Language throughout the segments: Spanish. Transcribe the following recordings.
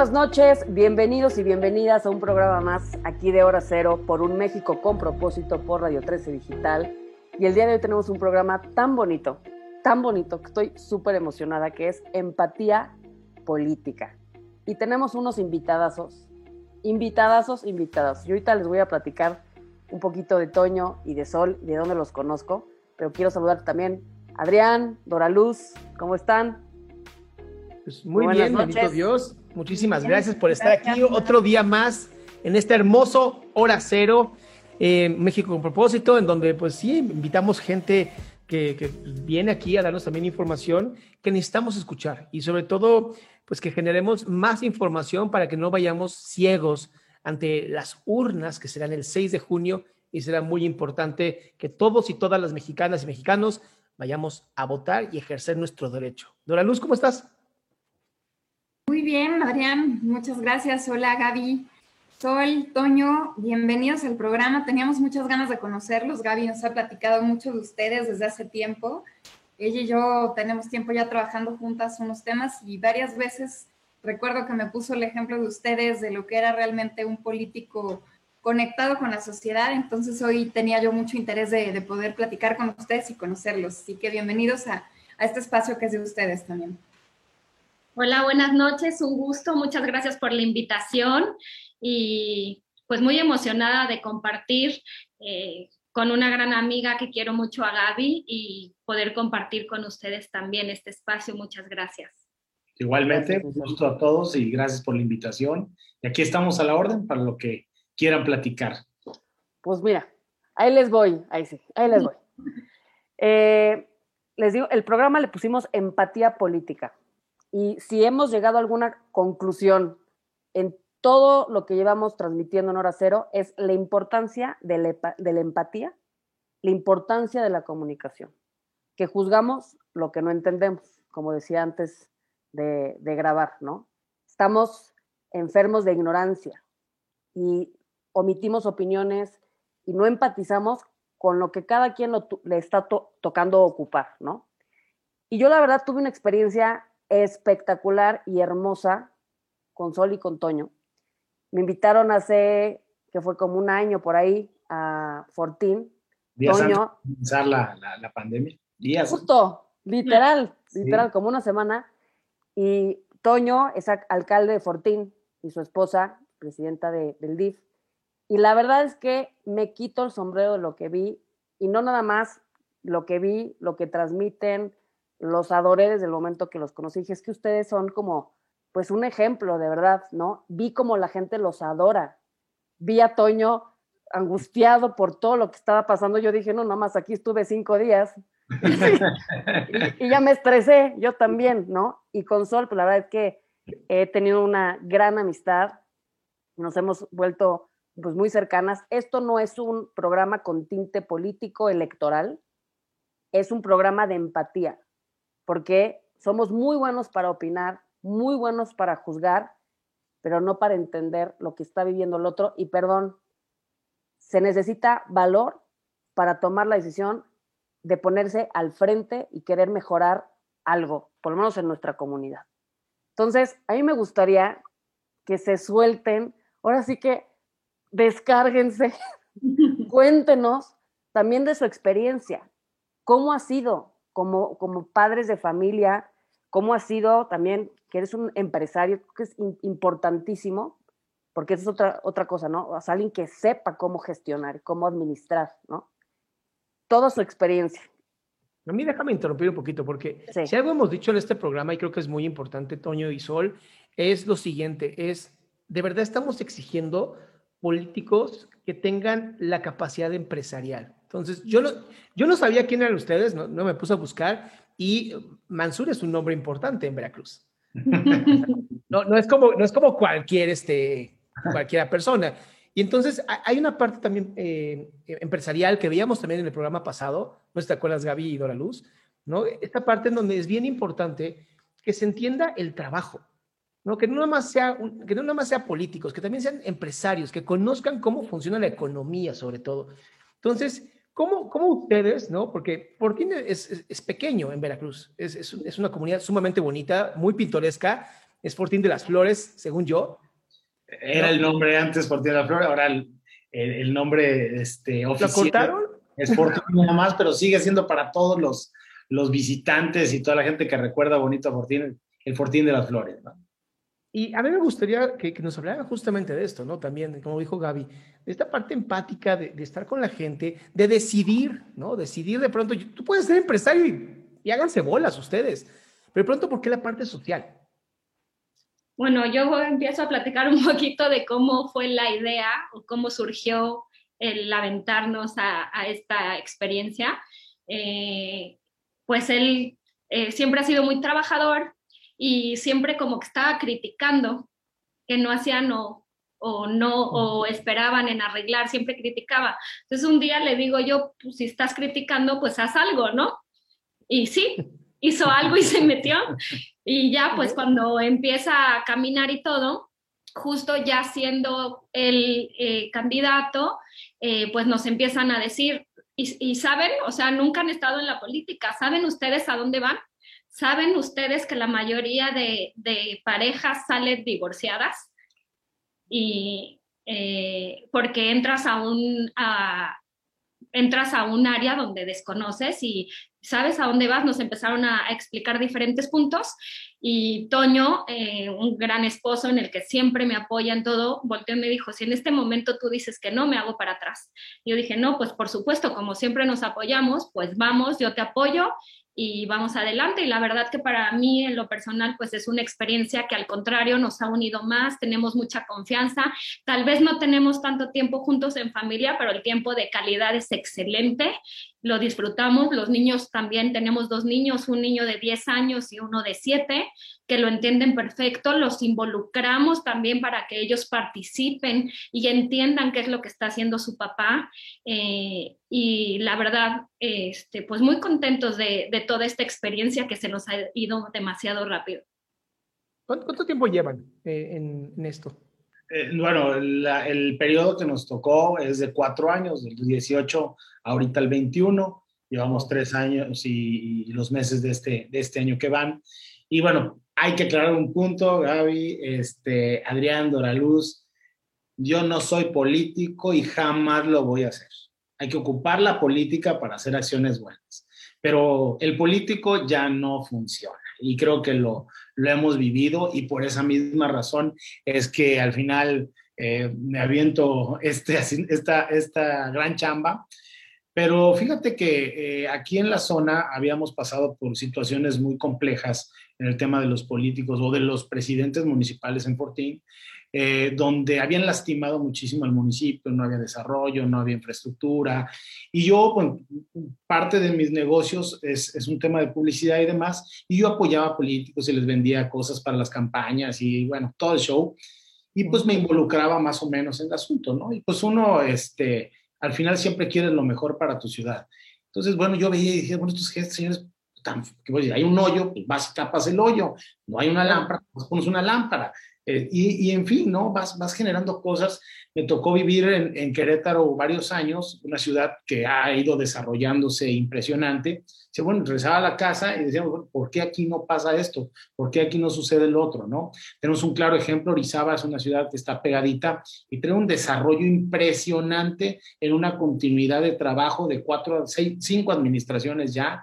buenas noches, bienvenidos y bienvenidas a un programa más aquí de Hora Cero por un México con propósito por Radio 13 Digital. Y el día de hoy tenemos un programa tan bonito, tan bonito, que estoy súper emocionada, que es Empatía Política. Y tenemos unos invitadazos, invitadazos, invitadas. Y ahorita les voy a platicar un poquito de Toño y de Sol, de dónde los conozco, pero quiero saludar también a Adrián, Dora Luz, ¿cómo están? Pues muy bien, bendito Dios. Muchísimas gracias por estar aquí otro día más en este hermoso Hora Cero, México con propósito, en donde pues sí, invitamos gente que, que, viene aquí a darnos también información que necesitamos escuchar y sobre todo pues que generemos más información para que no vayamos ciegos ante las urnas que serán el 6 de junio y será muy importante que todos y todas las mexicanas y mexicanos vayamos a votar y ejercer nuestro derecho. Dora Luz, ¿cómo estás? Muy bien, Adrián, muchas gracias. Hola, Gaby. Sol, Toño, bienvenidos al programa. Teníamos muchas ganas de conocerlos. Gaby nos ha platicado mucho de ustedes desde hace tiempo. Ella y yo tenemos tiempo ya trabajando juntas unos temas y varias veces recuerdo que me puso el ejemplo de ustedes de lo que era realmente un político conectado con la sociedad. Entonces hoy tenía yo mucho interés de, de poder platicar con ustedes y conocerlos. Así que bienvenidos a, a este espacio que es de ustedes también. Hola, buenas noches, un gusto, muchas gracias por la invitación y pues muy emocionada de compartir eh, con una gran amiga que quiero mucho a Gaby y poder compartir con ustedes también este espacio. Muchas gracias. Igualmente, un gusto a todos y gracias por la invitación. Y aquí estamos a la orden para lo que quieran platicar. Pues mira, ahí les voy, ahí sí, ahí les voy. Eh, les digo, el programa le pusimos empatía política y si hemos llegado a alguna conclusión en todo lo que llevamos transmitiendo en hora cero, es la importancia de la, empatía, la importancia de la comunicación, que juzgamos lo que no entendemos, como decía antes de, grabar, ¿no? Estamos enfermos de ignorancia y omitimos opiniones y no empatizamos con lo que cada quien le está to, tocando ocupar, ¿no? Y yo la verdad tuve una experiencia espectacular y hermosa con Sol y con Toño. Me invitaron hace, que fue como un año por ahí, a Fortín. Días Toño, antes de comenzar la, la, la pandemia. Días. Justo, literal, sí. literal, como una semana. Y Toño es alcalde de Fortín y su esposa, presidenta de, del DIF. Y la verdad es que me quito el sombrero de lo que vi, y no nada más lo que vi, lo que transmiten, los adoré desde el momento que los conocí. Dije, es que ustedes son como, pues un ejemplo, de verdad, ¿no? Vi como la gente los adora. Vi a Toño angustiado por todo lo que estaba pasando. Yo dije, no, nada más aquí estuve cinco días. y, y, ya me estresé, yo también, ¿no? Y con Sol, pues la verdad es que he tenido una gran amistad. Nos hemos vuelto pues muy cercanas. Esto no es un programa con tinte político electoral, es un programa de empatía porque somos muy buenos para opinar, muy buenos para juzgar, pero no para entender lo que está viviendo el otro. Y perdón, se necesita valor para tomar la decisión de ponerse al frente y querer mejorar algo, por lo menos en nuestra comunidad. Entonces, a mí me gustaría que se suelten, ahora sí que descárguense, cuéntenos también de su experiencia, cómo ha sido, como, como padres de familia, cómo ha sido también que eres un empresario, que es importantísimo, porque eso es otra, otra cosa, ¿no? O sea, alguien que sepa cómo gestionar, cómo administrar, ¿no? Toda su experiencia. A mí déjame interrumpir un poquito, porque sí. si algo hemos dicho en este programa, y creo que es muy importante, Toño y Sol, es lo siguiente, es, de verdad estamos exigiendo políticos que tengan la capacidad empresarial. Entonces, yo no, yo no sabía quién eran ustedes, no, no me puse a buscar, y Mansur es un nombre importante en Veracruz. no, no, es como, no es como cualquier, este, cualquiera persona. Y entonces hay una parte también eh, empresarial que veíamos también en el programa pasado, no te acuerdas Gaby y Dora Luz, ¿no? Esta parte en donde es bien importante que se entienda el trabajo, ¿no? Que no nada más sea, que no nada más sea políticos, que también sean empresarios, que conozcan cómo funciona la economía sobre todo. Entonces, ¿Cómo, ¿Cómo, ustedes, no? Porque Fortín es, es, es pequeño en Veracruz, es, es, una comunidad sumamente bonita, muy pintoresca, es Fortín de las Flores, según yo. Era el nombre antes Fortín de las Flores, ahora el, el, nombre este, oficial. ¿Lo cortaron? Es Fortín nada más, pero sigue siendo para todos los, los visitantes y toda la gente que recuerda bonito a Fortín, el Fortín de las Flores. ¿no? Y a mí me gustaría que, nos hablara justamente de esto, ¿no? También, como dijo Gaby, de esta parte empática, de, estar con la gente, de decidir, ¿no? Decidir de pronto, tú puedes ser empresario y, y háganse bolas ustedes, pero de pronto, ¿por qué la parte social? Bueno, yo empiezo a platicar un poquito de cómo fue la idea o cómo surgió el aventarnos a, esta experiencia. Eh, pues él eh, siempre ha sido muy trabajador, y siempre como que estaba criticando que no hacían o, o no o esperaban en arreglar, siempre criticaba. Entonces un día le digo yo, pues si estás criticando, pues haz algo, ¿no? Y sí, hizo algo y se metió. Y ya pues cuando empieza a caminar y todo, justo ya siendo el eh, candidato, eh, pues nos empiezan a decir, y, y, saben, o sea, nunca han estado en la política, ¿saben ustedes a dónde van? ¿Saben ustedes que la mayoría de, parejas salen divorciadas? Y eh, porque entras a un, entras a un área donde desconoces y sabes a dónde vas, nos empezaron a, explicar diferentes puntos y Toño, eh, un gran esposo en el que siempre me apoya en todo, volteó y me dijo, si en este momento tú dices que no, me hago para atrás. Yo dije, no, pues por supuesto, como siempre nos apoyamos, pues vamos, yo te apoyo y vamos adelante. Y la verdad que para mí en lo personal pues es una experiencia que al contrario nos ha unido más, tenemos mucha confianza. Tal vez no tenemos tanto tiempo juntos en familia, pero el tiempo de calidad es excelente lo disfrutamos. Los niños también, tenemos dos niños, un niño de 10 años y uno de 7, que lo entienden perfecto. Los involucramos también para que ellos participen y entiendan qué es lo que está haciendo su papá. Eh, y la verdad, este, pues muy contentos de, toda esta experiencia que se nos ha ido demasiado rápido. ¿Cuánto, tiempo llevan eh, en esto? Eh, bueno, el periodo que nos tocó es de cuatro años, del 18 ahorita al 21. Llevamos tres años y, los meses de este, de este año que van. Y bueno, hay que aclarar un punto, Gaby, este, Adrián, Doraluz. Yo no soy político y jamás lo voy a hacer. Hay que ocupar la política para hacer acciones buenas. Pero el político ya no funciona y creo que lo, lo hemos vivido y por esa misma razón es que al final eh, me aviento este, esta, esta gran chamba. Pero fíjate que eh, aquí en la zona habíamos pasado por situaciones muy complejas en el tema de los políticos o de los presidentes municipales en Fortín, eh, donde habían lastimado muchísimo al municipio, no había desarrollo, no había infraestructura. Y yo, bueno, parte de mis negocios es, es, un tema de publicidad y demás, y yo apoyaba a políticos y les vendía cosas para las campañas y bueno, todo el show. Y pues me involucraba más o menos en el asunto, ¿no? Y pues uno, este, al final siempre quiere lo mejor para tu ciudad. Entonces, bueno, yo veía y dije, bueno, estos señores, tan, hay un hoyo, pues vas y tapas el hoyo, no hay una lámpara, pues pones una lámpara. Eh, y, en fin, ¿no? Vas, vas generando cosas. Me tocó vivir en, Querétaro varios años, una ciudad que ha ido desarrollándose impresionante. Dice, bueno, regresaba a la casa y decíamos, ¿por qué aquí no pasa esto? ¿Por qué aquí no sucede el otro? ¿no? Tenemos un claro ejemplo, Orizaba es una ciudad que está pegadita y tiene un desarrollo impresionante en una continuidad de trabajo de cuatro, seis, cinco administraciones ya.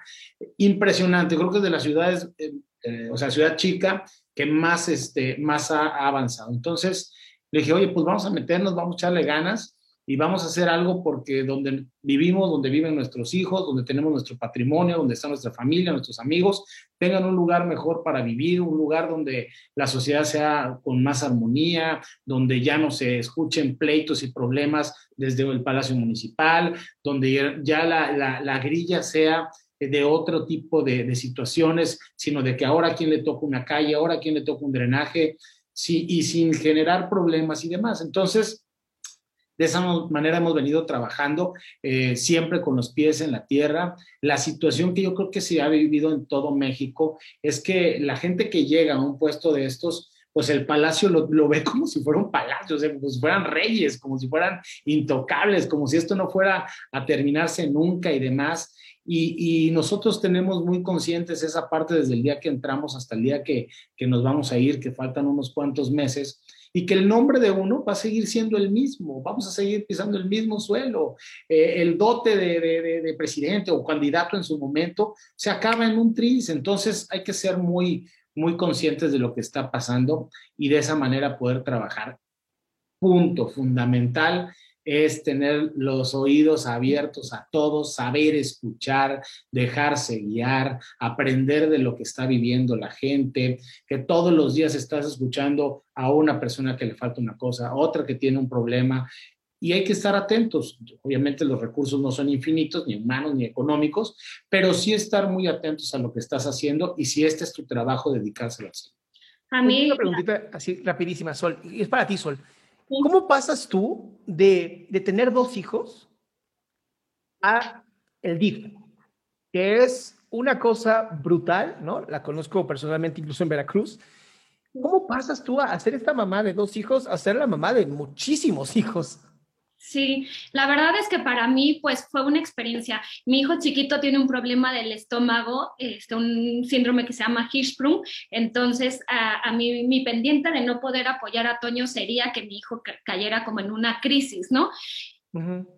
Impresionante, creo que es de las ciudades, eh, eh, o sea, ciudad chica, que más, este, más ha, avanzado. Entonces le dije, oye, pues vamos a meternos, vamos a echarle ganas y vamos a hacer algo porque donde vivimos, donde viven nuestros hijos, donde tenemos nuestro patrimonio, donde está nuestra familia, nuestros amigos, tengan un lugar mejor para vivir, un lugar donde la sociedad sea con más armonía, donde ya no se escuchen pleitos y problemas desde el Palacio Municipal, donde ya la, la, la grilla sea de otro tipo de, situaciones, sino de que ahora a quién le toca una calle, ahora a quién le toca un drenaje, sí, y sin generar problemas y demás. Entonces, de esa manera hemos venido trabajando eh, siempre con los pies en la tierra. La situación que yo creo que se ha vivido en todo México es que la gente que llega a un puesto de estos, pues el palacio lo, lo, ve como si fuera un palacio, o sea, como si fueran reyes, como si fueran intocables, como si esto no fuera a terminarse nunca y demás. Y, nosotros tenemos muy conscientes esa parte desde el día que entramos hasta el día que, que nos vamos a ir, que faltan unos cuantos meses, y que el nombre de uno va a seguir siendo el mismo, vamos a seguir pisando el mismo suelo. Eh, el dote de, de, de, presidente o candidato en su momento se acaba en un tris, entonces hay que ser muy, muy conscientes de lo que está pasando y de esa manera poder trabajar. Punto fundamental es tener los oídos abiertos a todos, saber escuchar, dejarse guiar, aprender de lo que está viviendo la gente, que todos los días estás escuchando a una persona que le falta una cosa, a otra que tiene un problema. Y hay que estar atentos. Obviamente los recursos no son infinitos, ni humanos, ni económicos, pero sí estar muy atentos a lo que estás haciendo y si este es tu trabajo, dedicárselo así. A mí... Una preguntita así rapidísima, Sol. Y es para ti, Sol. ¿Cómo pasas tú de, de, tener dos hijos a el DIF? Que es una cosa brutal, ¿no? La conozco personalmente incluso en Veracruz. ¿Cómo pasas tú a ser esta mamá de dos hijos a ser la mamá de muchísimos hijos? Sí, la verdad es que para mí pues fue una experiencia. Mi hijo chiquito tiene un problema del estómago, este, un síndrome que se llama Hirschsprung, entonces a, mí mi pendiente de no poder apoyar a Toño sería que mi hijo cayera como en una crisis, ¿no?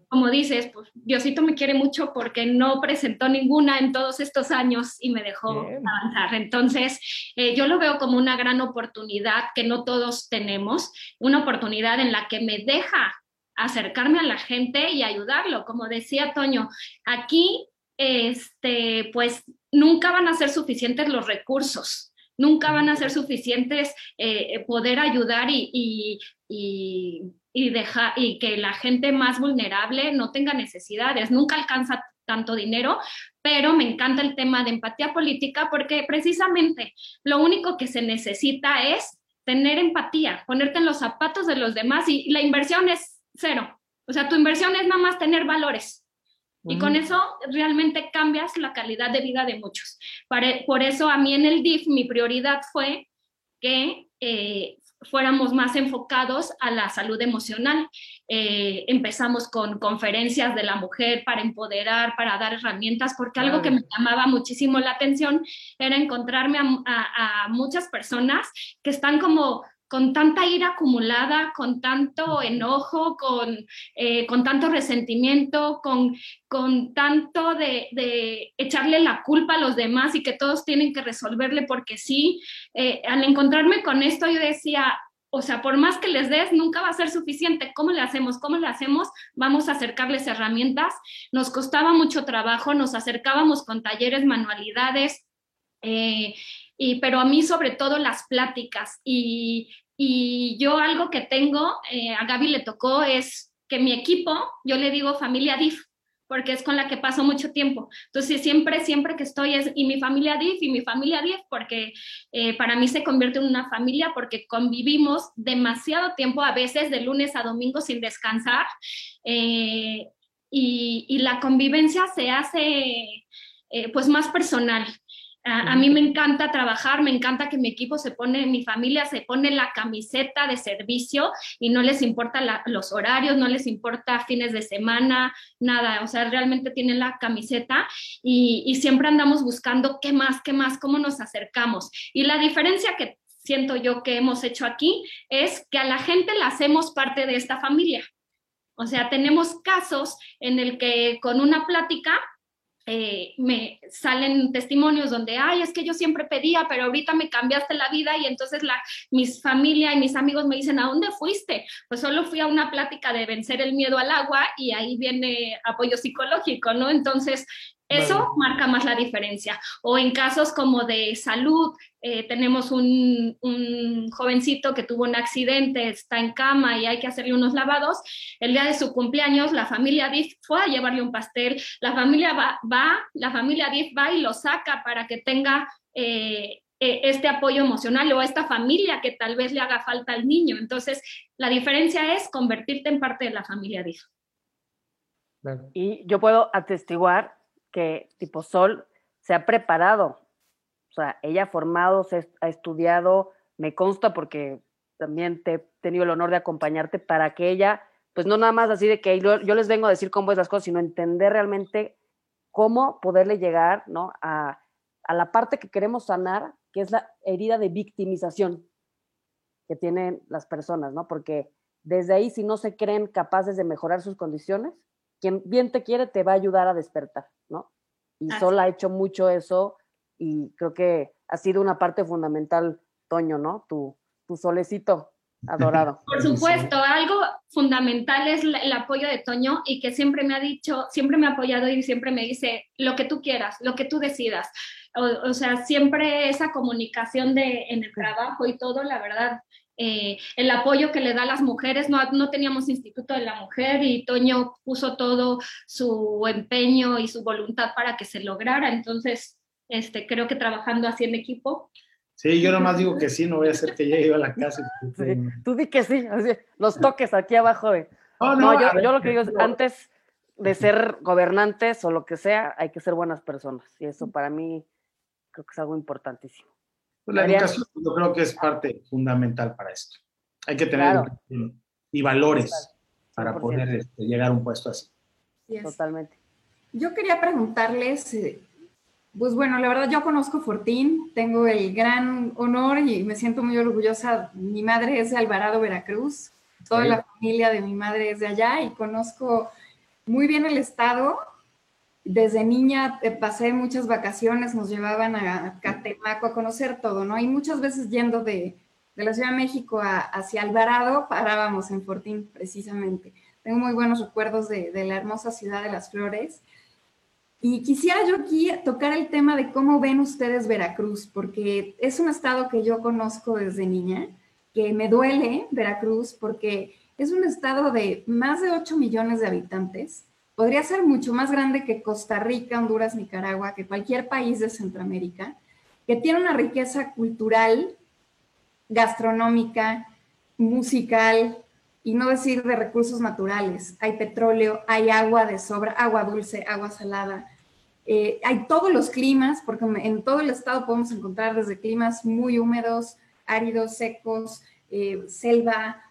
Como dices, pues Diosito me quiere mucho porque no presentó ninguna en todos estos años y me dejó avanzar. Entonces, eh, yo lo veo como una gran oportunidad que no todos tenemos, una oportunidad en la que me deja acercarme a la gente y ayudarlo. Como decía Toño, aquí, este, pues nunca van a ser suficientes los recursos, nunca van a ser suficientes eh, poder ayudar y, y, dejar, y que la gente más vulnerable no tenga necesidades, nunca alcanza tanto dinero, pero me encanta el tema de empatía política porque precisamente lo único que se necesita es tener empatía, ponerte en los zapatos de los demás y la inversión es cero. O sea, tu inversión es nada más tener valores. Y con eso realmente cambias la calidad de vida de muchos. Por eso a mí en el DIF mi prioridad fue que eh, fuéramos más enfocados a la salud emocional. Eh, empezamos con conferencias de la mujer para empoderar, para dar herramientas, porque algo que me llamaba muchísimo la atención era encontrarme a muchas personas que están como con tanta ira acumulada, con tanto enojo, con, eh, con tanto resentimiento, con, con tanto de, echarle la culpa a los demás y que todos tienen que resolverle porque sí. Eh, al encontrarme con esto yo decía, o sea, por más que les des, nunca va a ser suficiente. ¿Cómo le hacemos? ¿Cómo le hacemos? Vamos a acercarles herramientas. Nos costaba mucho trabajo, nos acercábamos con talleres, manualidades. Eh, pero a mí sobre todo las pláticas y, yo algo que tengo, eh, a Gaby le tocó, es que mi equipo, yo le digo familia DIF, porque es con la que paso mucho tiempo. Entonces, siempre, siempre que estoy es, y mi familia DIF, y mi familia DIF, porque eh, para mí se convierte en una familia, porque convivimos demasiado tiempo, a veces de lunes a domingo sin descansar, eh, y, la convivencia se hace pues más personal. A, mí me encanta trabajar, me encanta que mi equipo se pone, mi familia se pone la camiseta de servicio y no les importa los horarios, no les importa fines de semana, nada, o sea, realmente tienen la camiseta y, y siempre andamos buscando qué más, qué más, cómo nos acercamos. Y la diferencia que siento yo que hemos hecho aquí es que a la gente la hacemos parte de esta familia. O sea, tenemos casos en el que con una plática eh, me salen testimonios donde, ay, es que yo siempre pedía, pero ahorita me cambiaste la vida y entonces la, mis familia y mis amigos me dicen, ¿a dónde fuiste? Pues solo fui a una plática de vencer el miedo al agua y ahí viene apoyo psicológico, ¿no? Entonces, eso marca más la diferencia. O en casos como de salud, eh, tenemos un, jovencito que tuvo un accidente, está en cama y hay que hacerle unos lavados. El día de su cumpleaños, la familia DIF fue a llevarle un pastel. La familia va, va la familia DIF va y lo saca para que tenga eh, e, este apoyo emocional o a esta familia que tal vez le haga falta al niño. Entonces, la diferencia es convertirte en parte de la familia DIF. Y yo puedo atestiguar tipo Sol se ha preparado. O sea, ella ha formado, se ha estudiado, me consta porque también te he tenido el honor de acompañarte para que ella, pues no nada más así de que yo, les vengo a decir cómo es las cosas, sino entender realmente cómo poderle llegar ¿no? a, a la parte que queremos sanar, que es la herida de victimización que tienen las personas, ¿no? Porque desde ahí, si no se creen capaces de mejorar sus condiciones, quien bien te quiere te va a ayudar a despertar, ¿no? Y Sol ha hecho mucho eso y creo que ha sido una parte fundamental, Toño, ¿no? Tu, tu solecito adorado. Por supuesto, algo fundamental es el apoyo de Toño y que siempre me ha dicho, siempre me ha apoyado y siempre me dice lo que tú quieras, lo que tú decidas. O, sea, siempre esa comunicación de, en el trabajo y todo, la verdad, eh, el apoyo que le da a las mujeres, no, no teníamos Instituto de la Mujer y Toño puso todo su empeño y su voluntad para que se lograra. Entonces, este, creo que trabajando así en equipo, Sí, yo nomás digo que sí, no voy a hacer que llegue a la casa. tú di que sí, los toques aquí abajo de... No, yo, lo que digo es, antes de ser gobernantes o lo que sea, hay que ser buenas personas. Y eso para mí creo que es algo importantísimo. Pues la educación yo creo que es parte fundamental para esto. Hay que tener y valores para poder este, llegar a un puesto así. Totalmente. Yo quería preguntarles, eh, pues bueno, la verdad yo conozco Fortín, tengo el gran honor y me siento muy orgullosa. Mi madre es de Alvarado, Veracruz, toda la familia de mi madre es de allá y conozco muy bien el estado. Desde niña eh, pasé muchas vacaciones, nos llevaban a Catemaco a conocer todo, ¿no? Y muchas veces yendo de, la Ciudad de México hacia Alvarado, parábamos en Fortín precisamente. Tengo muy buenos recuerdos de, de la hermosa ciudad de las flores y quisiera yo aquí tocar el tema de cómo ven ustedes Veracruz, porque es un estado que yo conozco desde niña, que me duele Veracruz porque es un estado de más de 8 millones de habitantes. Podría ser mucho más grande que Costa Rica, Honduras, Nicaragua, que cualquier país de Centroamérica, que tiene una riqueza cultural, gastronómica, musical, y no decir de recursos naturales. Hay petróleo, hay agua de sobra, agua dulce, agua salada. Eh, hay todos los climas, porque en todo el estado podemos encontrar desde climas muy húmedos, áridos, secos, eh, selva.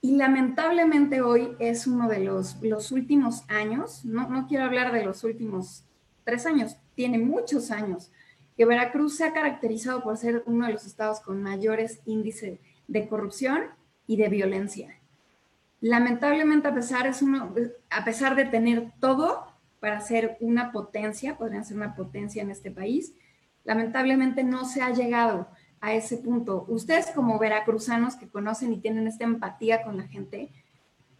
Y lamentablemente hoy es uno de los, últimos años, no, no quiero hablar de los últimos tres años, tiene muchos años, que Veracruz se ha caracterizado por ser uno de los estados con mayores índices de corrupción y de violencia lamentablemente a pesar, es uno, a pesar de tener todo para ser una potencia, podrían ser una potencia en este país, lamentablemente no se ha llegado a ese punto. Ustedes como veracruzanos que conocen y tienen esta empatía con la gente,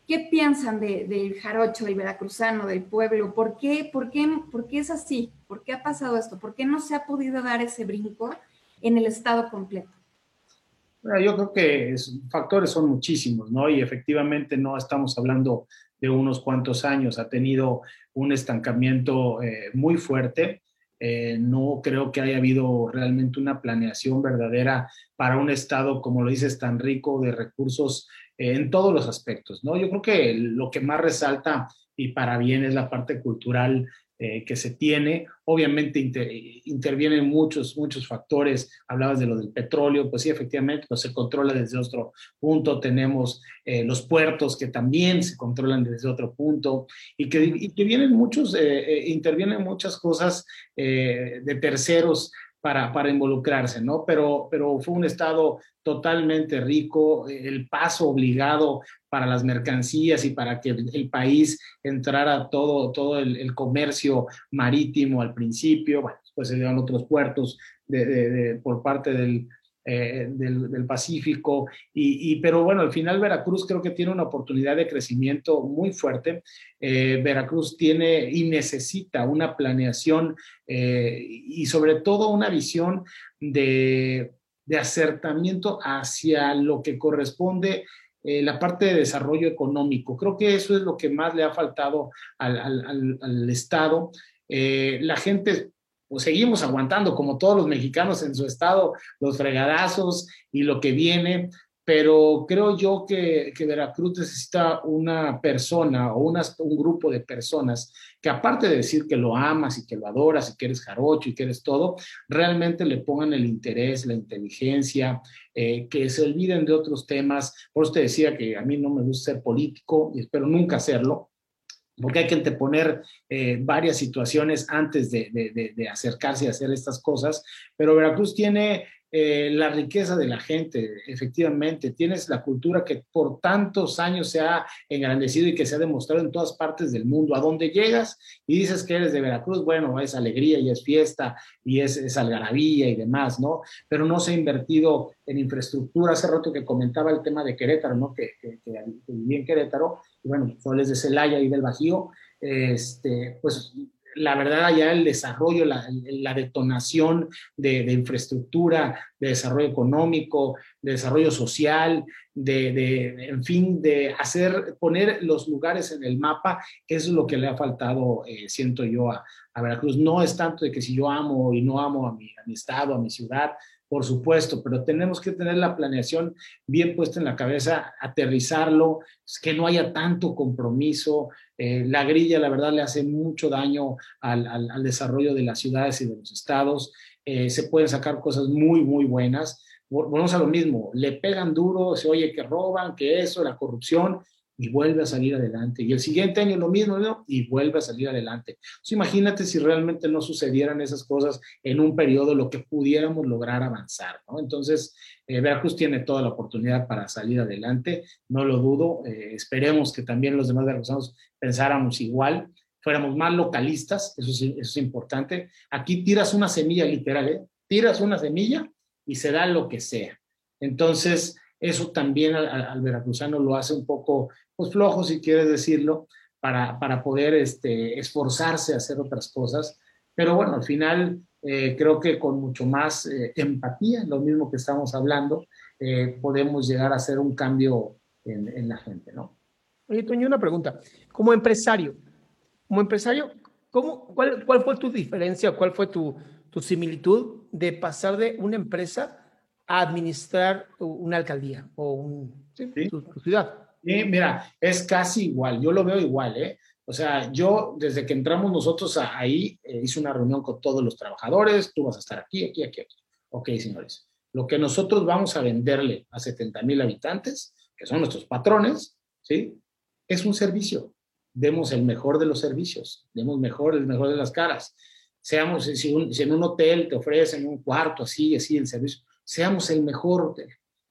¿qué piensan del jarocho, del veracruzano, del pueblo? ¿Por qué, por, qué, ¿Por qué es así? ¿Por qué ha pasado esto? ¿Por qué no se ha podido dar ese brinco en el estado completo? Yo creo que factores son muchísimos, ¿no? Y efectivamente no estamos hablando de unos cuantos años, ha tenido un estancamiento eh, muy fuerte. Eh, no creo que haya habido realmente una planeación verdadera para un Estado, como lo dices, tan rico de recursos eh, en todos los aspectos, ¿no? Yo creo que lo que más resalta y para bien es la parte cultural eh, que se tiene. Obviamente intervienen muchos, muchos factores. Hablabas de lo del petróleo, pues sí, efectivamente, pues se controla desde otro punto. Tenemos eh, los puertos que también se controlan desde otro punto y que, y que vienen muchos, eh, intervienen muchas cosas de terceros para, para, involucrarse, ¿no? Pero, pero fue un estado totalmente rico, el paso obligado para las mercancías y para que el, país entrara todo, todo el, comercio marítimo al principio, bueno, después se dieron otros puertos de, por parte del, eh, del, Pacífico, y, pero bueno, al final Veracruz creo que tiene una oportunidad de crecimiento muy fuerte. Eh, Veracruz tiene y necesita una planeación eh, y sobre todo una visión de, de acertamiento hacia lo que corresponde la parte de desarrollo económico. Creo que eso es lo que más le ha faltado al, Estado. Eh, la gente, pues seguimos aguantando, como todos los mexicanos en su estado, los fregadazos y lo que viene, pero creo yo que, Veracruz necesita una persona o un grupo de personas que aparte de decir que lo amas y que lo adoras y que eres jarocho y que eres todo, realmente le pongan el interés, la inteligencia, eh, que se olviden de otros temas. Por eso te decía que a mí no me gusta ser político y espero nunca hacerlo, porque hay que anteponer eh, varias situaciones antes de, de, acercarse a hacer estas cosas, pero Veracruz tiene eh, la riqueza de la gente, efectivamente, tienes la cultura que por tantos años se ha engrandecido y que se ha demostrado en todas partes del mundo. A donde llegas y dices que eres de Veracruz, bueno, es alegría y es fiesta y es, es algarabía y demás, ¿no? Pero no se ha invertido en infraestructura. Hace rato que comentaba el tema de Querétaro, ¿no? Que, que, viví en Querétaro, bueno, soles de Celaya y del Bajío, este, pues la verdad allá el desarrollo, la, detonación de, infraestructura, de desarrollo económico, de desarrollo social, de, en fin, de hacer, poner los lugares en el mapa, es lo que le ha faltado, eh, siento yo, a, Veracruz. No es tanto de que si yo amo y no amo a mi, a mi estado, a mi ciudad, por supuesto, pero tenemos que tener la planeación bien puesta en la cabeza, aterrizarlo, que no haya tanto compromiso. Eh, la grilla, la verdad, le hace mucho daño al, desarrollo de las ciudades y de los estados. Eh, se pueden sacar cosas muy, muy buenas. Volvemos a lo mismo, le pegan duro, se oye que roban, que eso, la corrupción, y vuelve a salir adelante. Y el siguiente año lo mismo. Y vuelve a salir adelante. imagínate si realmente no sucedieran esas cosas en un periodo, lo que pudiéramos lograr avanzar. Entonces, eh, Veracruz tiene toda la oportunidad para salir adelante, no lo dudo. Eh, esperemos que también los demás veracruzanos pensáramos igual, fuéramos más localistas, eso, eso es importante. Aquí tiras una semilla literal, ¿eh? Tiras una semilla y se da lo que sea. Entonces, eso también al, veracruzano lo hace un poco pues, flojo, si quieres decirlo, para, para poder este, esforzarse a hacer otras cosas. Pero bueno, al final eh, creo que con mucho más eh, empatía, lo mismo que estamos hablando, eh, podemos llegar a hacer un cambio en, en, la gente, ¿no? Oye, Toño, una pregunta. Como empresario, como empresario, ¿cómo, cuál, ¿cuál fue tu diferencia, cuál fue tu, tu similitud de pasar de una empresa administrar una alcaldía o un, Tu, ciudad. Sí, mira, es casi igual, yo lo veo igual, ¿eh? O sea, yo desde que entramos nosotros ahí, eh, hice una reunión con todos los trabajadores, tú vas a estar aquí, aquí, aquí, aquí. Ok, señores, lo que nosotros vamos a venderle a 70 mil habitantes, que son nuestros patrones, ¿sí? Es un servicio. Demos el mejor de los servicios, demos mejor, el mejor de las caras. Seamos, si, si en un hotel te ofrecen un cuarto así, así el servicio, seamos el mejor hotel.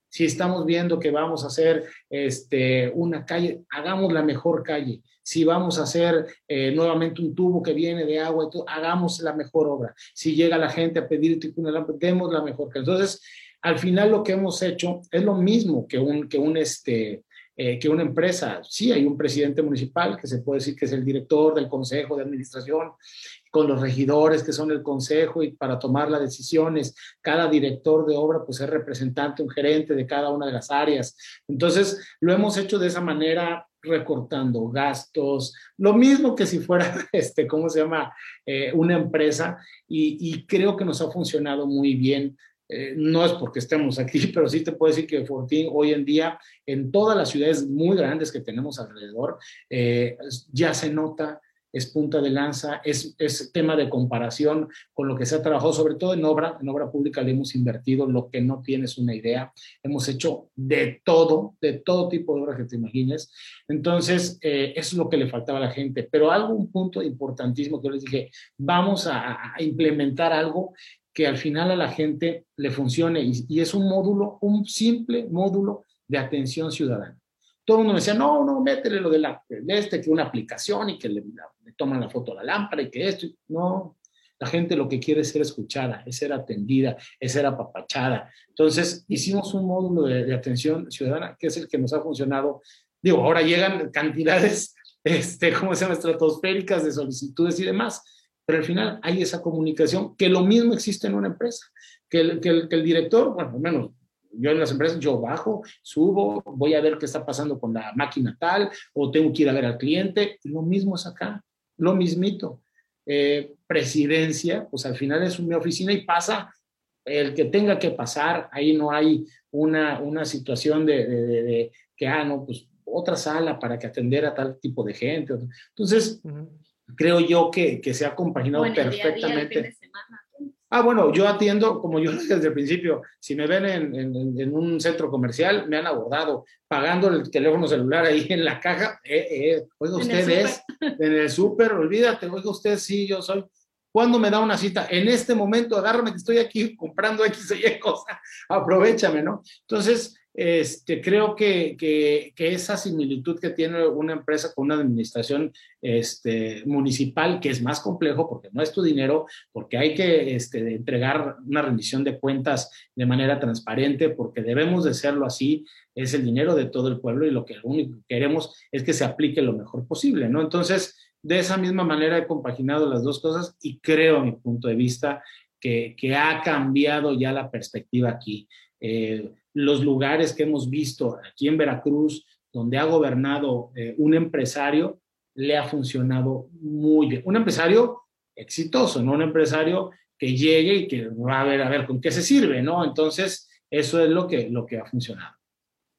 Si estamos viendo que vamos a hacer este, una calle, hagamos la mejor calle. Si vamos a hacer eh, nuevamente un tubo que viene de agua, hagamos la mejor obra. Si llega la gente a pedir una lámpara, demos la mejor. Entonces, al final lo que hemos hecho es lo mismo que un, que un, este, eh, que una empresa. Sí, hay un presidente municipal que se puede decir que es el director del consejo de administración, con los regidores que son el consejo y para tomar las decisiones. Cada director de obra pues es representante, un gerente de cada una de las áreas. Entonces, lo hemos hecho de esa manera recortando gastos, lo mismo que si fuera, este, ¿cómo se llama?, eh, una empresa, y, y, creo que nos ha funcionado muy bien. Eh, no es porque estemos aquí, pero sí te puedo decir que Fortín hoy en día, en todas las ciudades muy grandes que tenemos alrededor, eh, ya se nota, es punta de lanza, es, es, tema de comparación con lo que se ha trabajado, sobre todo en obra, en obra pública le hemos invertido lo que no tienes una idea, hemos hecho de todo, de todo tipo de obra que te imagines, entonces eh, es lo que le faltaba a la gente, pero algo, un punto importantísimo que yo les dije, vamos a implementar algo que al final a la gente le funcione y, es un módulo, un simple módulo de atención ciudadana. Todo el mundo me decía, no, no, métele lo de, la, de este, que una aplicación y que le, toman la foto a la lámpara y que esto. No, la gente lo que quiere es ser escuchada, es ser atendida, es ser apapachada. Entonces, hicimos un módulo de, de atención ciudadana que es el que nos ha funcionado. Digo, ahora llegan cantidades, este, ¿cómo se llama?, estratosféricas de solicitudes y demás pero al final hay esa comunicación que lo mismo existe en una empresa, que el, que el, director, bueno, al menos yo en las empresas, yo bajo, subo, voy a ver qué está pasando con la máquina tal, o tengo que ir a ver al cliente, lo mismo es acá, lo mismito. Eh, presidencia, pues al final es mi oficina y pasa el que tenga que pasar, ahí no hay una, una situación de, de, que, ah, no, pues otra sala para que atender a tal tipo de gente. Entonces, creo yo que, que se ha compaginado perfectamente. Ah, bueno, yo atiendo, como yo dije desde el principio, si me ven en, un centro comercial, me han abordado pagando el teléfono celular ahí en la caja. Eh, eh, oiga, usted es en el súper, olvídate, oiga, usted sí, yo soy. ¿Cuándo me da una cita? En este momento, agárrame que estoy aquí comprando X o Y cosa, aprovechame, ¿no? Entonces, este, creo que, que, esa similitud que tiene una empresa con una administración este, municipal, que es más complejo porque no es tu dinero, porque hay que este, entregar una rendición de cuentas de manera transparente, porque debemos de hacerlo así, es el dinero de todo el pueblo y lo que único que queremos es que se aplique lo mejor posible, ¿no? Entonces, de esa misma manera he compaginado las dos cosas y creo, a mi punto de vista, que, que ha cambiado ya la perspectiva aquí. Eh, los lugares que hemos visto aquí en Veracruz, donde ha gobernado eh, un empresario, le ha funcionado muy bien. Un empresario exitoso, no un empresario que llegue y que va a ver a ver con qué se sirve, ¿no? Entonces, eso es lo que, lo que ha funcionado.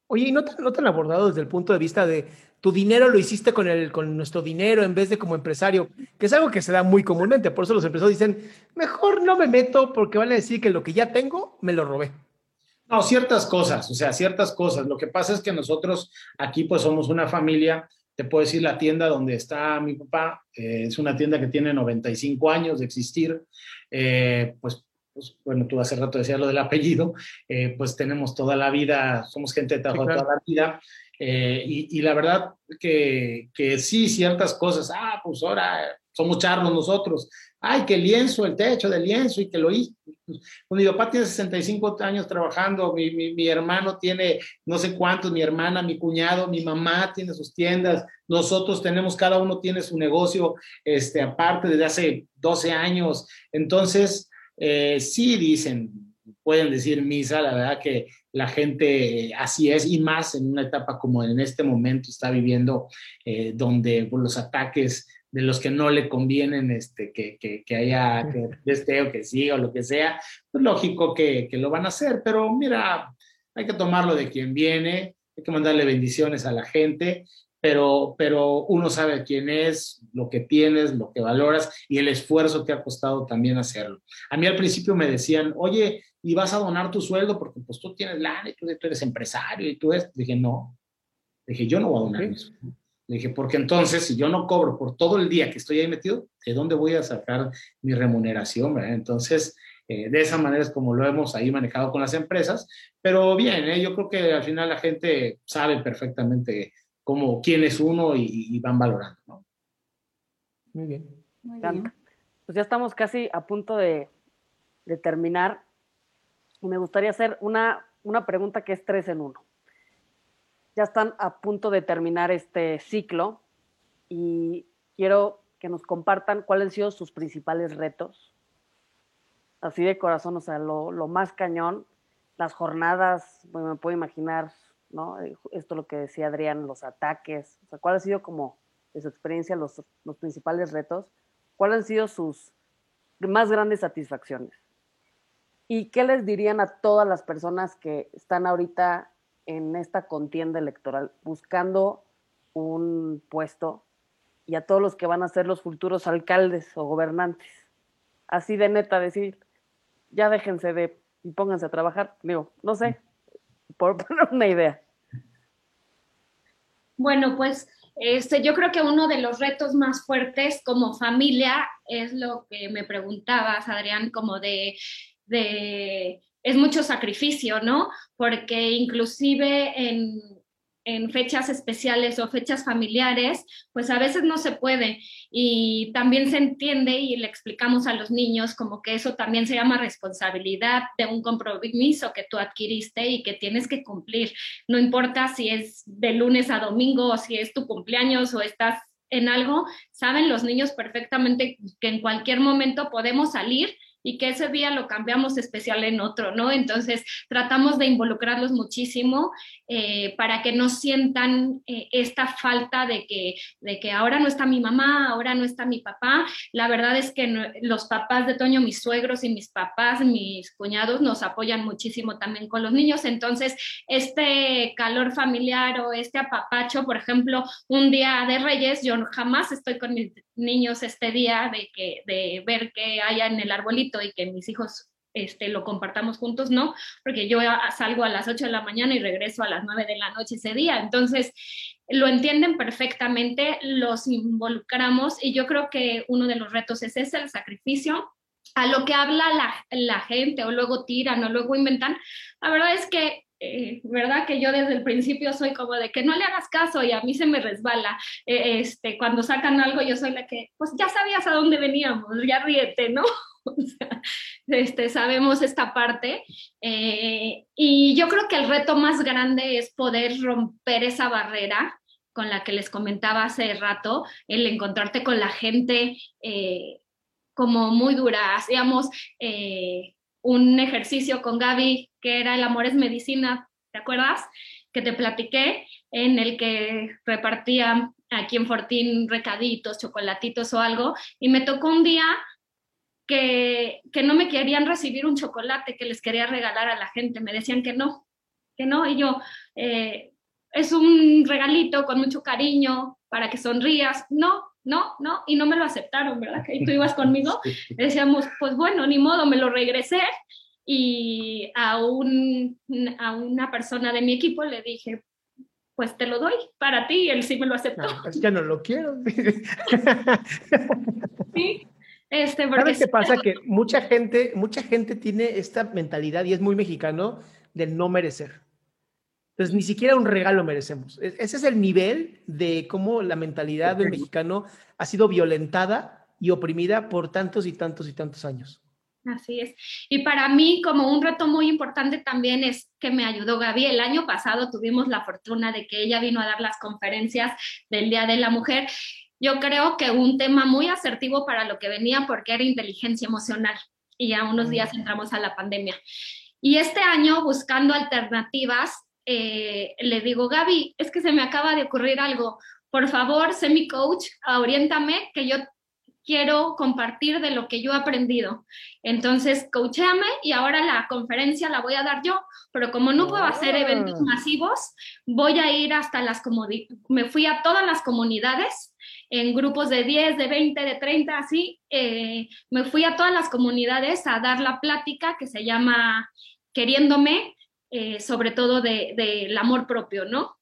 Oye, ¿y no te, no han abordado desde el punto de vista de tu dinero lo hiciste con, el, con nuestro dinero en vez de como empresario, que es algo que se da muy comúnmente. Por eso los empresarios dicen, mejor no me meto porque van a decir que lo que ya tengo me lo robé. No, ciertas cosas, o sea, ciertas cosas. Lo que pasa es que nosotros aquí pues somos una familia, te puedo decir la tienda donde está mi papá, eh, es una tienda que tiene 95 años de existir, eh, pues, pues, bueno, tú hace rato decías lo del apellido, eh, pues tenemos toda la vida, somos gente de toda la vida, eh, y, la verdad que, que, sí, ciertas cosas, ah, pues ahora somos charlos nosotros, ay, que lienzo, el techo del lienzo y que lo hizo. Pues, mi papá tiene 65 años trabajando, mi, mi, hermano tiene no sé cuántos, mi hermana, mi cuñado, mi mamá tiene sus tiendas, nosotros tenemos, cada uno tiene su negocio este, aparte desde hace 12 años. Entonces, eh, sí dicen, pueden decir misa, la verdad que la gente así es y más en una etapa como en este momento está viviendo, eh, donde los ataques de los que no le convienen este, que, que, haya que esté o que siga o lo que sea, pues lógico que, que, lo van a hacer, pero mira, hay que tomarlo de quien viene, hay que mandarle bendiciones a la gente, pero, pero uno sabe quién es, lo que tienes, lo que valoras y el esfuerzo que ha costado también hacerlo. A mí al principio me decían, oye, y vas a donar tu sueldo porque pues tú tienes lana y tú, eres empresario y tú es. Dije, no. Dije, yo no voy a donar mi sueldo. Dije, porque entonces si yo no cobro por todo el día que estoy ahí metido, ¿de dónde voy a sacar mi remuneración? Entonces, eh, de esa manera es como lo hemos ahí manejado con las empresas. Pero bien, ¿eh? yo creo que al final la gente sabe perfectamente cómo, quién es uno y, van valorando. ¿no? Muy bien. Muy bien. Pues ya estamos casi a punto de, de terminar y me gustaría hacer una, una pregunta que es tres en uno. Ya están a punto de terminar este ciclo y quiero que nos compartan cuáles han sido sus principales retos. Así de corazón, o sea, lo, más cañón, las jornadas, me puedo imaginar, ¿no? Esto lo que decía Adrián, los ataques, o sea, ¿cuál ha sido como de su experiencia los, los principales retos? ¿Cuáles han sido sus más grandes satisfacciones? ¿Y qué les dirían a todas las personas que están ahorita en esta contienda electoral buscando un puesto y a todos los que van a ser los futuros alcaldes o gobernantes? Así de neta decir, ya déjense de y pónganse a trabajar. Digo, no sé, por una idea. Bueno, pues este, yo creo que uno de los retos más fuertes como familia es lo que me preguntabas, Adrián, como de de, es mucho sacrificio, ¿no? Porque inclusive en, en fechas especiales o fechas familiares, pues a veces no se puede. Y también se entiende y le explicamos a los niños como que eso también se llama responsabilidad de un compromiso que tú adquiriste y que tienes que cumplir. No importa si es de lunes a domingo o si es tu cumpleaños o estás en algo, saben los niños perfectamente que en cualquier momento podemos salir y que ese día lo cambiamos especial en otro, ¿no? Entonces, tratamos de involucrarlos muchísimo eh, para que no sientan eh, esta falta de que, de que ahora no está mi mamá, ahora no está mi papá. La verdad es que los papás de Toño, mis suegros y mis papás, mis cuñados, nos apoyan muchísimo también con los niños. Entonces, este calor familiar o este apapacho, por ejemplo, un día de Reyes, yo jamás estoy con mis niños este día, de, que, de ver que haya en el arbolito y que mis hijos este, lo compartamos juntos, no, porque yo salgo a las 8 de la mañana y regreso a las 9 de la noche ese día. Entonces, lo entienden perfectamente, los involucramos y yo creo que uno de los retos es ese, el sacrificio. A lo que habla la, la gente o luego tiran o luego inventan, la verdad es que eh, ¿verdad? Que yo desde el principio soy como de que no le hagas caso y a mí se me resbala. Eh, este, cuando sacan algo, yo soy la que, pues ya sabías a dónde veníamos, ya ríete, ¿no? este, sabemos esta parte. Eh, y yo creo que el reto más grande es poder romper esa barrera con la que les comentaba hace rato, el encontrarte con la gente como muy dura. Hacíamos un ejercicio con Gaby que era El amor es medicina, ¿te acuerdas? Que te platiqué, en el que repartía aquí en Fortín recaditos, chocolatitos o algo, y me tocó un día que, que no me querían recibir un chocolate que les quería regalar a la gente, me decían que no, que no, y yo, eh, es un regalito con mucho cariño para que sonrías, no, no, no, y no me lo aceptaron, ¿verdad? Que tú ibas conmigo, decíamos, pues bueno, ni modo, me lo regresé y a, un, a una persona de mi equipo le dije, pues te lo doy para ti, y él sí me lo aceptó. No, es que no lo quiero. sí. Este, porque ¿Sabes qué pasa? Que mucha gente, mucha gente tiene esta mentalidad y es muy mexicano del no merecer. Entonces, ni siquiera un regalo merecemos. E-, ese es el nivel de cómo la mentalidad del mexicano ha sido violentada y oprimida por tantos y tantos y tantos años. Así es. Y para mí, como un reto muy importante también es que me ayudó Gaby. El año pasado tuvimos la fortuna de que ella vino a dar las conferencias del Día de la Mujer. Yo creo que un tema muy asertivo para lo que venía porque era inteligencia emocional. Y ya unos días mm. entramos a la pandemia. Y este año, buscando alternativas, eh, le digo, Gaby, es que se me acaba de ocurrir algo. Por favor, sé mi coach, oriéntame, que yo quiero compartir de lo que yo he aprendido. Entonces, coachéame y ahora la conferencia la voy a dar yo, pero como no puedo hacer eventos ah. masivos, voy a ir hasta las comunidades, me fui a todas las comunidades en grupos de 10, de 20, de 30, así, eh, me fui a todas las comunidades a dar la plática que se llama Queriéndome, eh, sobre todo del de, amor propio, ¿no?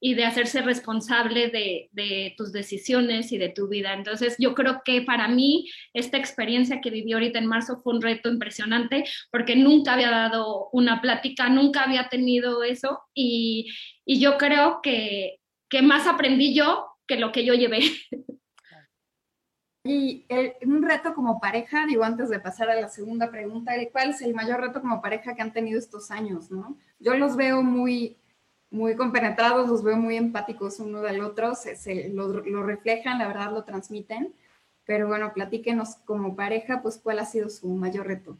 Y de hacerse responsable de, de, tus decisiones y de tu vida. Entonces, yo creo que para mí esta experiencia que viví ahorita en marzo fue un reto impresionante porque nunca había dado una plática, nunca había tenido eso y, y yo creo que, que más aprendí yo que lo que yo llevé. Y un reto como pareja, digo, antes de pasar a la segunda pregunta, ¿cuál es el mayor reto como pareja que han tenido estos años, no? Yo los veo muy, muy compenetrados, los veo muy empáticos uno del otro, se, lo, lo, reflejan, la verdad lo transmiten, pero bueno, platíquenos como pareja, pues, ¿cuál ha sido su mayor reto?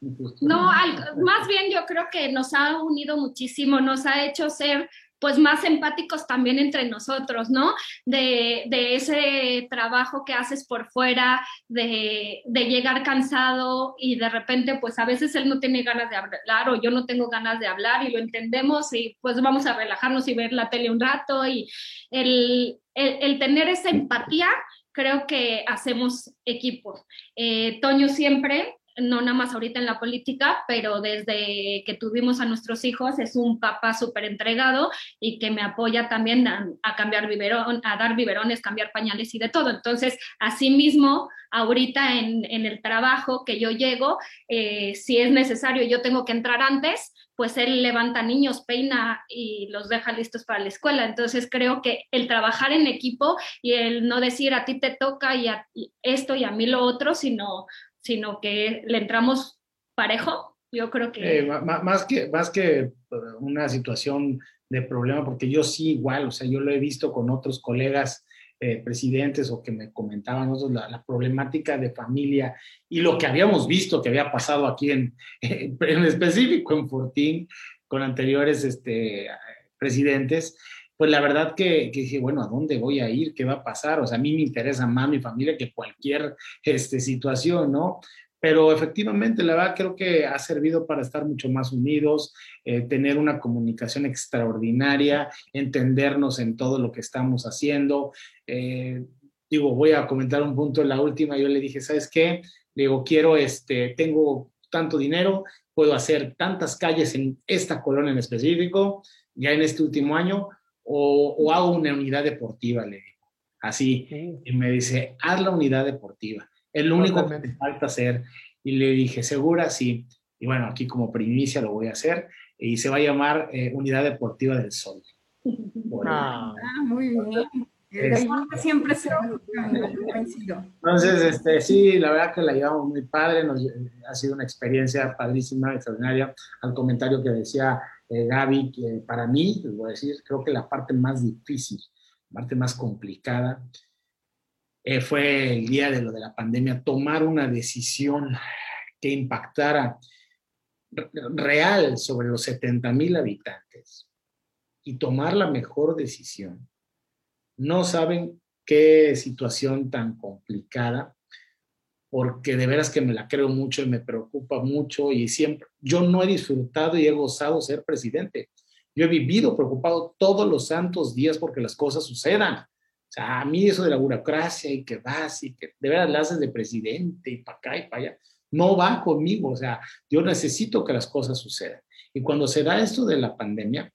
No, más bien yo creo que nos ha unido muchísimo, nos ha hecho ser pues más empáticos también entre nosotros, ¿no? De, ese trabajo que haces por fuera, de, llegar cansado y de repente pues a veces él no tiene ganas de hablar o yo no tengo ganas de hablar y lo entendemos y pues vamos a relajarnos y ver la tele un rato y el, tener esa empatía creo que hacemos equipo. Eh, Toño siempre no nada más ahorita en la política, pero desde que tuvimos a nuestros hijos es un papá súper entregado y que me apoya también a, cambiar biberón, a dar biberones, cambiar pañales y de todo. Entonces, asimismo, ahorita en, el trabajo que yo llego, eh, si es necesario, yo tengo que entrar antes, pues él levanta niños, peina y los deja listos para la escuela. Entonces creo que el trabajar en equipo y el no decir a ti te toca y, a, y esto y a mí lo otro, sino sino que le entramos parejo. Yo creo que... Eh, más que... Más que eh, una situación de problema, porque yo sí igual, o sea, yo lo he visto con otros colegas eh, presidentes o que me comentaban nosotros la, problemática de familia y lo que habíamos visto que había pasado aquí en, en específico en Fortín con anteriores este, presidentes, pues la verdad que, dije, bueno, ¿a dónde voy a ir? ¿Qué va a pasar? O sea, a mí me interesa más mi familia que cualquier este, situación, ¿no? Pero efectivamente, la verdad creo que ha servido para estar mucho más unidos, eh, tener una comunicación extraordinaria, entendernos en todo lo que estamos haciendo. Eh, digo, voy a comentar un punto en la última, yo le dije, ¿sabes qué? Le digo, quiero, este, tengo tanto dinero, puedo hacer tantas calles en esta colonia en específico, ya en este último año, o, hago una unidad deportiva, le digo. Así, y me dice, haz la unidad deportiva, es lo único que te falta hacer. Y le dije, ¿segura? Sí. Y bueno, aquí como primicia lo voy a hacer, y se va a llamar eh, Unidad Deportiva del Sol. ah, muy bien siempre se Entonces, este, sí, la verdad que la llevamos muy padre, nos, ha sido una experiencia padrísima, extraordinaria. Al comentario que decía eh, Gaby, que para mí, les voy a decir, creo que la parte más difícil, la parte más complicada, eh, fue el día de lo de la pandemia, tomar una decisión que impactara real sobre los 70 mil habitantes y tomar la mejor decisión. No saben qué situación tan complicada, porque de veras que me la creo mucho y me preocupa mucho y siempre, yo no he disfrutado y he gozado ser presidente. Yo he vivido preocupado todos los santos días porque las cosas sucedan. O sea, a mí eso de la burocracia y que vas y que de veras la haces de presidente y para acá y para allá, no va conmigo. O sea, yo necesito que las cosas sucedan. Y cuando se da esto de la pandemia,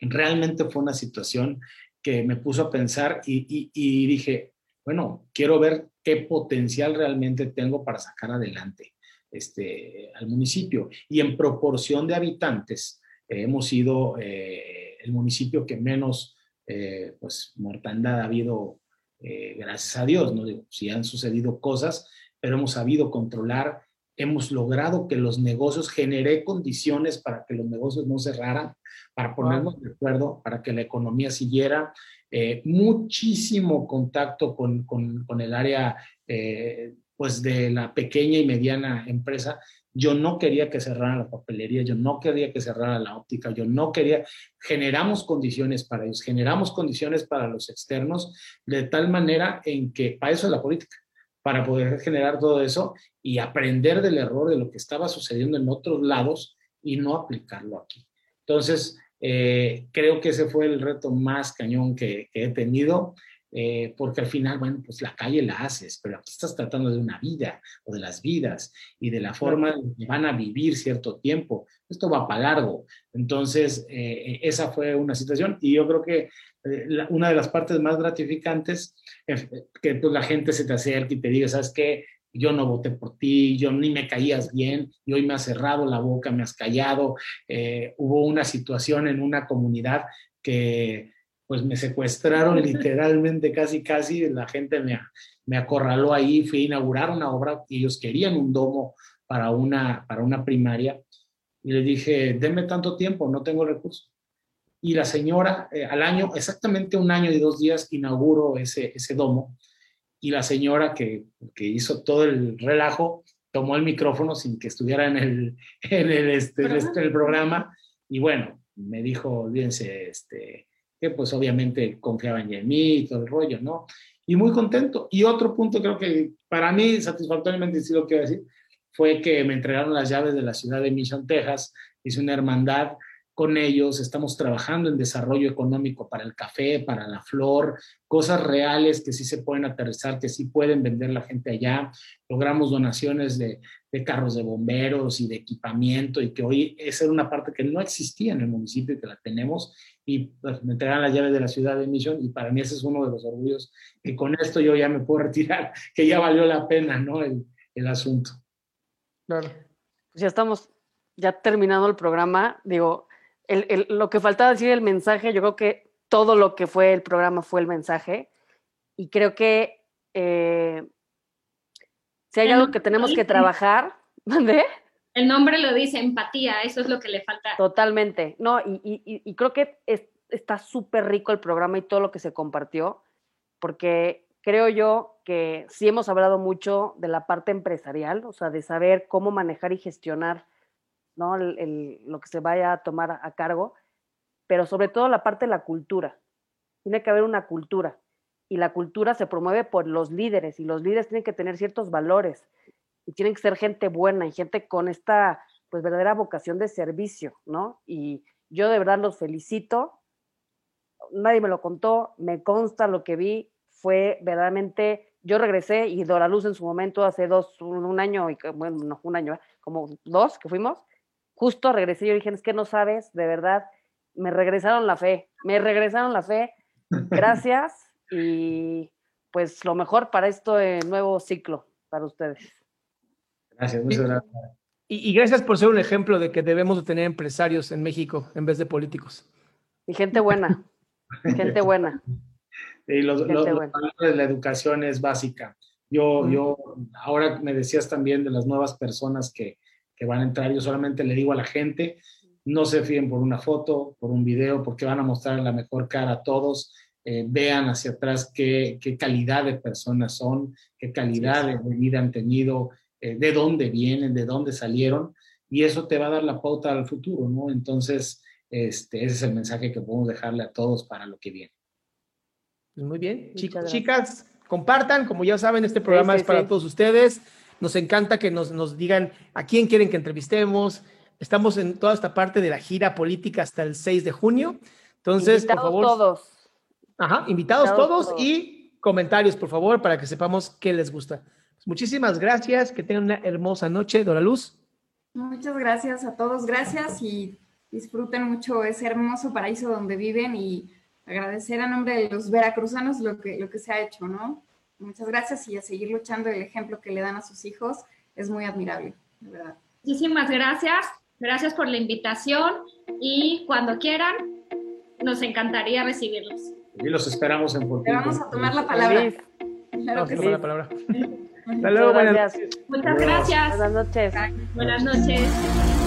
realmente fue una situación que me puso a pensar y, dije, bueno, quiero ver qué potencial realmente tengo para sacar adelante este, al municipio. Y en proporción de habitantes, eh, hemos sido eh, el municipio que menos eh, pues, mortandad ha habido, gracias a Dios. No digo, si han sucedido cosas, pero hemos sabido controlar, hemos logrado que los negocios, generé condiciones para que los negocios no cerraran, para ponernos de acuerdo, para que la economía siguiera. Eh, muchísimo contacto con, con, el área eh, pues de la pequeña y mediana empresa. Yo no quería que cerrara la papelería, yo no quería que cerrara la óptica, yo no quería, generamos condiciones para ellos, generamos condiciones para los externos, de tal manera en que, para eso es la política, para poder generar todo eso y aprender del error de lo que estaba sucediendo en otros lados y no aplicarlo aquí. Entonces, eh, creo que ese fue el reto más cañón que, he tenido, eh, porque al final, bueno, pues la calle la haces, pero aquí estás tratando de una vida o de las vidas y de la forma en que van a vivir cierto tiempo. Esto va para largo. Entonces, eh, esa fue una situación y yo creo que una de las partes más gratificantes es que pues, la gente se te acerque y te diga, ¿sabes qué? yo no voté por ti, yo ni me caías bien, y hoy me has cerrado la boca, me has callado. Eh, hubo una situación en una comunidad que pues me secuestraron literalmente, casi, casi, la gente me, me acorraló ahí, fui a inaugurar una obra y ellos querían un domo para una, para una primaria. Y le dije, denme tanto tiempo, no tengo recursos. Y la señora, eh, al año, exactamente un año y dos días, inauguró ese, ese domo. Y la señora que, que, hizo todo el relajo tomó el micrófono sin que estuviera en el, en el, este, este el programa. Y bueno, me dijo, olvídense, este, que pues obviamente confiaban en mí y todo el rollo, ¿no? Y muy contento. Y otro punto creo que para mí satisfactoriamente, sí lo quiero decir, fue que me entregaron las llaves de la ciudad de Mission, Texas. Hice una hermandad con ellos, estamos trabajando en desarrollo económico para el café, para la flor, cosas reales que sí se pueden aterrizar, que sí pueden vender la gente allá. Logramos donaciones de, carros de bomberos y de equipamiento y que hoy esa era una parte que no existía en el municipio y que la tenemos y pues, me entregan las llaves de la ciudad de Mission y para mí ese es uno de los orgullos que con esto yo ya me puedo retirar, que ya valió la pena, ¿no? El, el asunto. Claro. Pues ya estamos, ya terminando el programa, digo, lo que faltaba decir el mensaje, yo creo que todo lo que fue el programa fue el mensaje. Y creo que eh, si hay algo que tenemos que trabajar, ¿dónde? El nombre lo dice, empatía, eso es lo que le falta. Totalmente, no, y, creo que está súper rico el programa y todo lo que se compartió, porque creo yo que sí hemos hablado mucho de la parte empresarial, o sea, de saber cómo manejar y gestionar ¿no? lo que se vaya a tomar a, cargo, pero sobre todo la parte de la cultura. Tiene que haber una cultura y la cultura se promueve por los líderes y los líderes tienen que tener ciertos valores y tienen que ser gente buena y gente con esta pues verdadera vocación de servicio, ¿no? Y yo de verdad los felicito. Nadie me lo contó, me consta lo que vi, fue verdaderamente, yo regresé y Dora Luz en su momento, hace dos, un, año, y, bueno, no, un año, como dos que fuimos, justo regresé y yo dije, es que no sabes, de verdad, me regresaron la fe, me regresaron la fe, gracias y pues lo mejor para este nuevo ciclo para ustedes. Gracias, muchas gracias. Y, gracias por ser un ejemplo de que debemos de tener empresarios en México en vez de políticos. Y gente buena, gente buena. Y los, de la educación es básica. Yo, yo, ahora me decías también de las nuevas personas que, que van a entrar, yo solamente le digo a la gente, no se fíen por una foto, por un video, porque van a mostrar la mejor cara a todos. Eh, vean hacia atrás qué, qué, calidad de personas son, qué calidad de vida han tenido, eh, de dónde vienen, de dónde salieron, y eso te va a dar la pauta al futuro, ¿no? Entonces, este, ese es el mensaje que podemos dejarle a todos para lo que viene. Pues muy bien, chicos, chicas, compartan, como ya saben, este programa es para todos ustedes. Nos encanta que nos, nos digan a quién quieren que entrevistemos. Estamos en toda esta parte de la gira política hasta el 6 de junio. Entonces, por favor. todos. Ajá, invitados, todos, y comentarios, por favor, para que sepamos qué les gusta. Pues muchísimas gracias, que tengan una hermosa noche, Dora Luz. Muchas gracias a todos, gracias y disfruten mucho ese hermoso paraíso donde viven y agradecer a nombre de los veracruzanos lo que, lo que se ha hecho, ¿no? Muchas gracias y a seguir luchando el ejemplo que le dan a sus hijos es muy admirable, de verdad. Muchísimas gracias, gracias por la invitación y cuando quieran nos encantaría recibirlos. Y los esperamos en Puerto Vamos a tomar la palabra. Claro que sí. la palabra. Hasta luego, buenas noches. Muchas gracias. Buenas noches. Buenas noches.